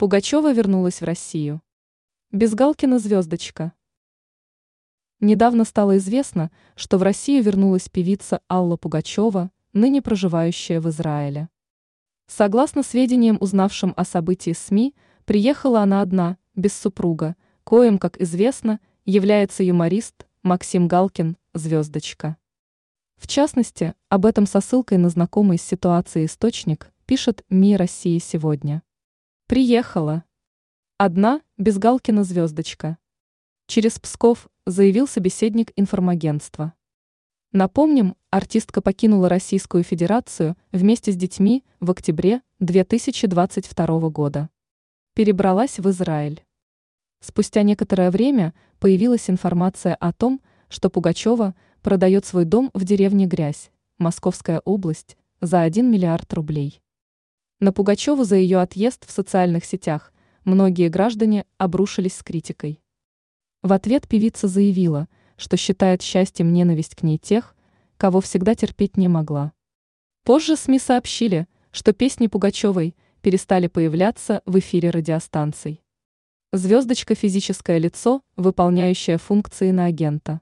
Пугачева вернулась в Россию. Безгалкина звездочка. Недавно стало известно, что в Россию вернулась певица Алла Пугачева, ныне проживающая в Израиле. Согласно сведениям, узнавшим о событии СМИ, приехала она одна, без супруга, коим, как известно, является юморист Максим Галкин, звездочка. В частности, об этом со ссылкой на знакомый с ситуацией источник пишет МИ России сегодня. Приехала. Одна, без Галкина звездочка. Через Псков заявил собеседник информагентства. Напомним, артистка покинула Российскую Федерацию вместе с детьми в октябре 2022 года. Перебралась в Израиль. Спустя некоторое время появилась информация о том, что Пугачева продает свой дом в деревне Грязь, Московская область, за 1 миллиард рублей. На Пугачеву за ее отъезд в социальных сетях многие граждане обрушились с критикой. В ответ певица заявила, что считает счастьем ненависть к ней тех, кого всегда терпеть не могла. Позже СМИ сообщили, что песни Пугачевой перестали появляться в эфире радиостанций. Звездочка – физическое лицо, выполняющее функции на агента.